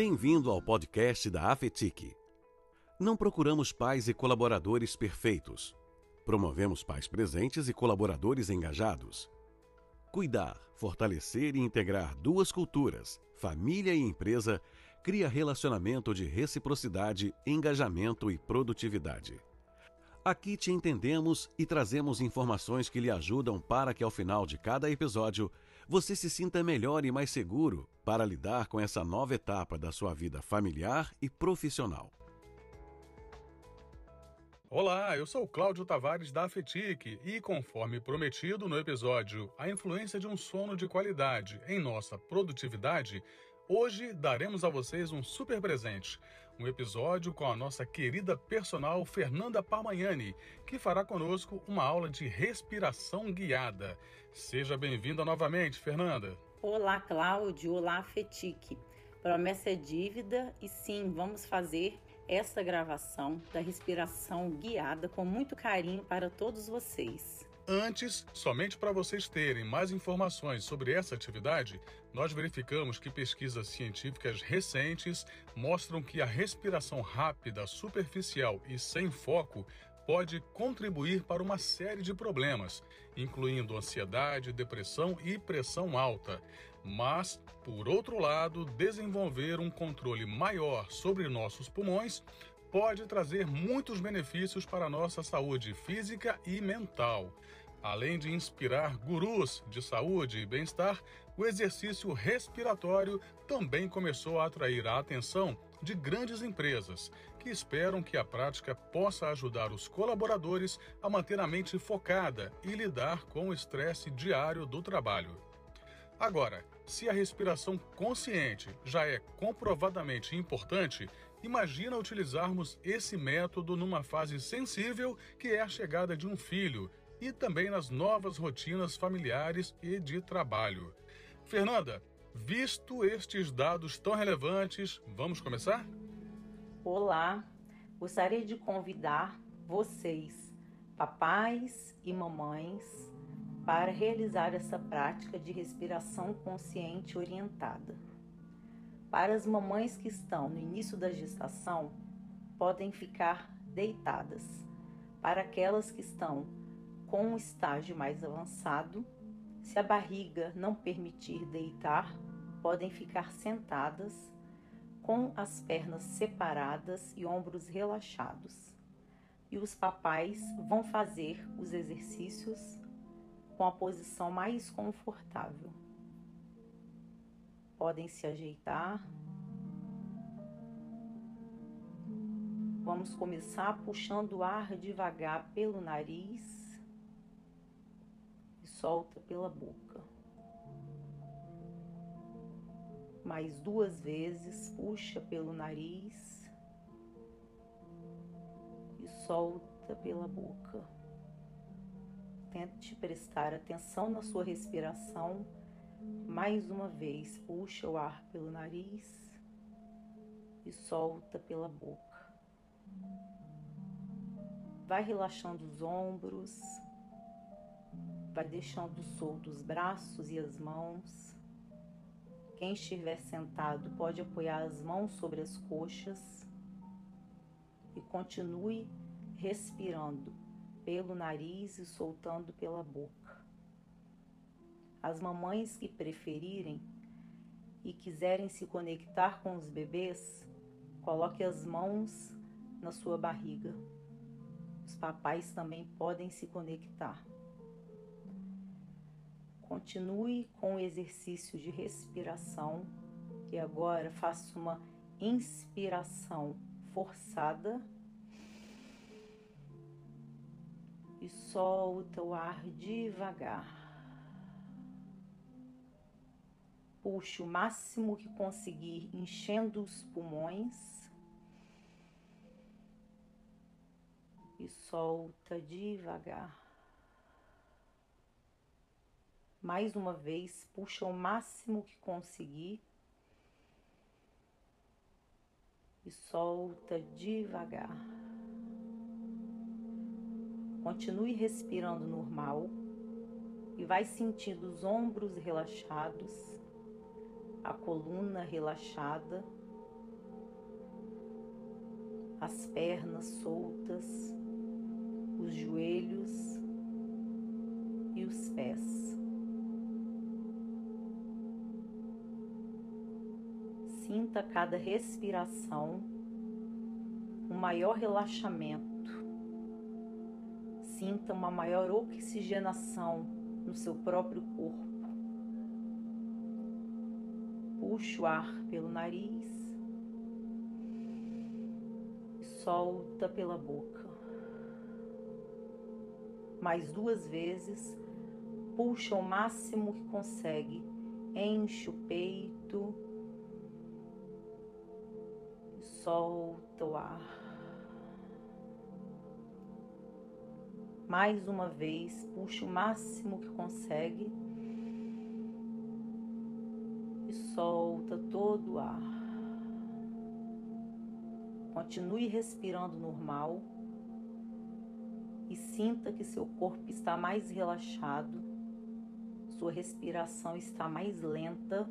Bem-vindo ao podcast da Afetic. Não procuramos pais e colaboradores perfeitos. Promovemos pais presentes e colaboradores engajados. Cuidar, fortalecer e integrar duas culturas, família e empresa, cria relacionamento de reciprocidade, engajamento e produtividade. Aqui te entendemos e trazemos informações que lhe ajudam para que ao final de cada episódio você se sinta melhor e mais seguro para lidar com essa nova etapa da sua vida familiar e profissional. Olá, eu sou Cláudio Tavares da Afetic e, conforme prometido no episódio A influência de um sono de qualidade em nossa produtividade, Hoje daremos a vocês um super presente, um episódio com a nossa querida personal Fernanda Parmagnani, que fará conosco uma aula de respiração guiada. Seja bem-vinda novamente, Fernanda. Olá, Cláudio. Olá, Fetique. Promessa é dívida e sim, vamos fazer essa gravação da respiração guiada com muito carinho para todos vocês. Antes, somente para vocês terem mais informações sobre essa atividade, nós verificamos que pesquisas científicas recentes mostram que a respiração rápida, superficial e sem foco pode contribuir para uma série de problemas, incluindo ansiedade, depressão e pressão alta. Mas, por outro lado, desenvolver um controle maior sobre nossos pulmões pode trazer muitos benefícios para a nossa saúde física e mental. Além de inspirar gurus de saúde e bem-estar, o exercício respiratório também começou a atrair a atenção de grandes empresas, que esperam que a prática possa ajudar os colaboradores a manter a mente focada e lidar com o estresse diário do trabalho. Agora, se a respiração consciente já é comprovadamente importante, imagina utilizarmos esse método numa fase sensível que é a chegada de um filho e também nas novas rotinas familiares e de trabalho. Fernanda, visto estes dados tão relevantes, vamos começar? Olá, gostaria de convidar vocês, papais e mamães, para realizar essa prática de respiração consciente orientada. Para as mamães que estão no início da gestação, podem ficar deitadas. Para aquelas que estão com um estágio mais avançado, se a barriga não permitir deitar, podem ficar sentadas com as pernas separadas e ombros relaxados. E os papais vão fazer os exercícios com a posição mais confortável. Podem se ajeitar. Vamos começar puxando o ar devagar pelo nariz solta pela boca. Mais duas vezes, puxa pelo nariz e solta pela boca. Tente prestar atenção na sua respiração. Mais uma vez, puxa o ar pelo nariz e solta pela boca. Vai relaxando os ombros, vai deixando soltos os braços e as mãos. Quem estiver sentado pode apoiar as mãos sobre as coxas e continue respirando pelo nariz e soltando pela boca. As mamães que preferirem e quiserem se conectar com os bebês, coloque as mãos na sua barriga. Os papais também podem se conectar. Continue com o exercício de respiração e agora faça uma inspiração forçada e solta o ar devagar. Puxe o máximo que conseguir, enchendo os pulmões. E solta devagar. Mais uma vez, puxa o máximo que conseguir e solta devagar. Continue respirando normal e vai sentindo os ombros relaxados, a coluna relaxada as pernas soltas, os joelhos e os pés. Sinta cada respiração um maior relaxamento. Sinta uma maior oxigenação no seu próprio corpo. Puxe o ar pelo nariz e solta pela boca. Mais duas vezes, puxa o máximo que consegue, enche o peito e solta o ar. Mais uma vez, puxe o máximo que consegue e solta todo o ar. Continue respirando normal e sinta que seu corpo está mais relaxado, sua respiração está mais lenta.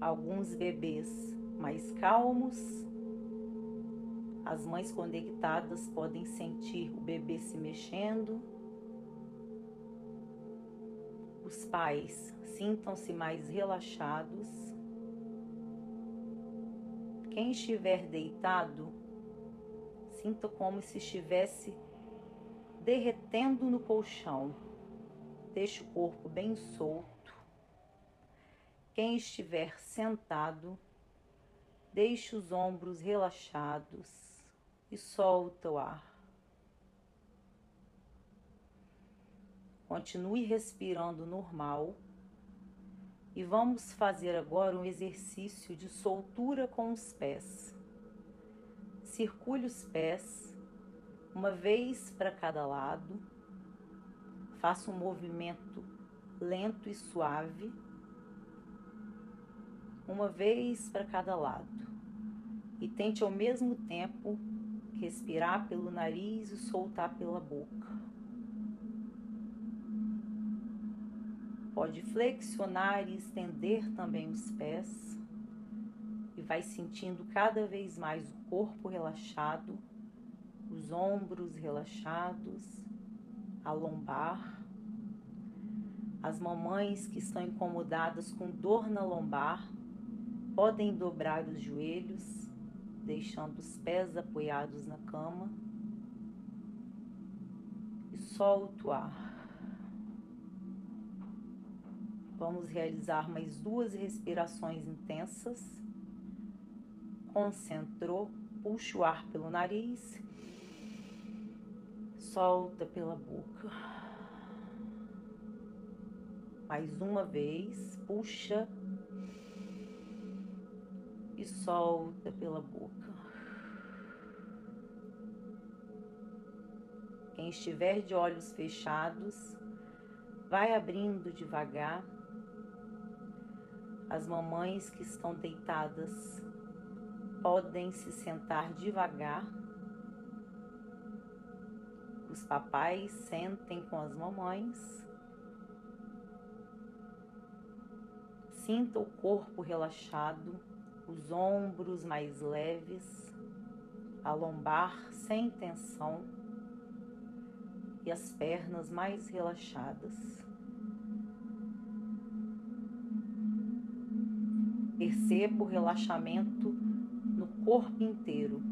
Alguns bebês mais calmos as mães conectadas podem sentir o bebê se mexendo. Os pais sintam-se mais relaxados. Quem estiver deitado, sinta como se estivesse derretendo no colchão. Deixe o corpo bem solto. Quem estiver sentado, deixe os ombros relaxados e solta o ar. Continue respirando normal e vamos fazer agora um exercício de soltura com os pés. Circule os pés uma vez para cada lado. Faça um movimento lento e suave, uma vez para cada lado. E tente ao mesmo tempo respirar pelo nariz e soltar pela boca. Pode flexionar e estender também os pés e vai sentindo cada vez mais o corpo relaxado, os ombros relaxados, a lombar. As mamães que estão incomodadas com dor na lombar podem dobrar os joelhos deixando os pés apoiados na cama e solta o ar. Vamos realizar mais duas respirações intensas. Concentrou, puxa o ar pelo nariz, solta pela boca. Mais uma vez, puxa e solta pela boca. Quem estiver de olhos fechados, vai abrindo devagar. As mamães que estão deitadas podem se sentar devagar. Os papais sentem com as mamães. Sinta o corpo relaxado os ombros mais leves, a lombar sem tensão e as pernas mais relaxadas. Perceba o relaxamento no corpo inteiro.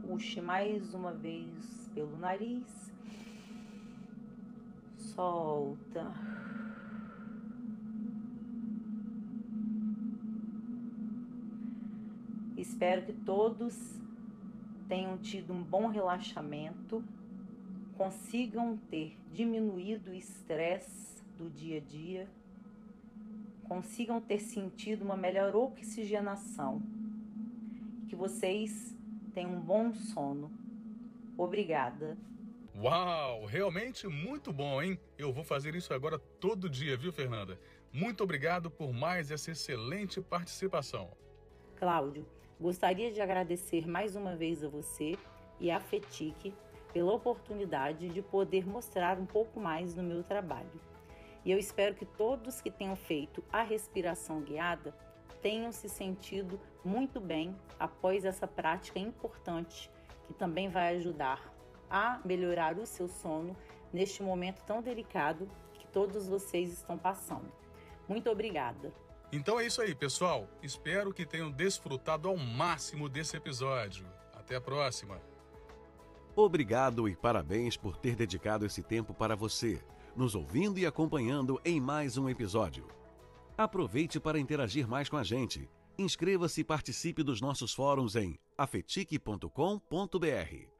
Puxe mais uma vez pelo nariz. Solta. Espero que todos tenham tido um bom relaxamento, consigam ter diminuído o estresse do dia a dia, consigam ter sentido uma melhor oxigenação, que vocês tenham um bom sono. Obrigada. Uau, realmente muito bom, hein? Eu vou fazer isso agora todo dia, viu, Fernanda? Muito obrigado por mais essa excelente participação. Cláudio, Gostaria de agradecer mais uma vez a você e à FETIC pela oportunidade de poder mostrar um pouco mais do meu trabalho. E eu espero que todos que tenham feito a respiração guiada tenham se sentido muito bem após essa prática importante que também vai ajudar a melhorar o seu sono neste momento tão delicado que todos vocês estão passando. Muito obrigada. Então é isso aí, pessoal. Espero que tenham desfrutado ao máximo desse episódio. Até a próxima. Obrigado e parabéns por ter dedicado esse tempo para você, nos ouvindo e acompanhando em mais um episódio. Aproveite para interagir mais com a gente. Inscreva-se e participe dos nossos fóruns em afetique.com.br.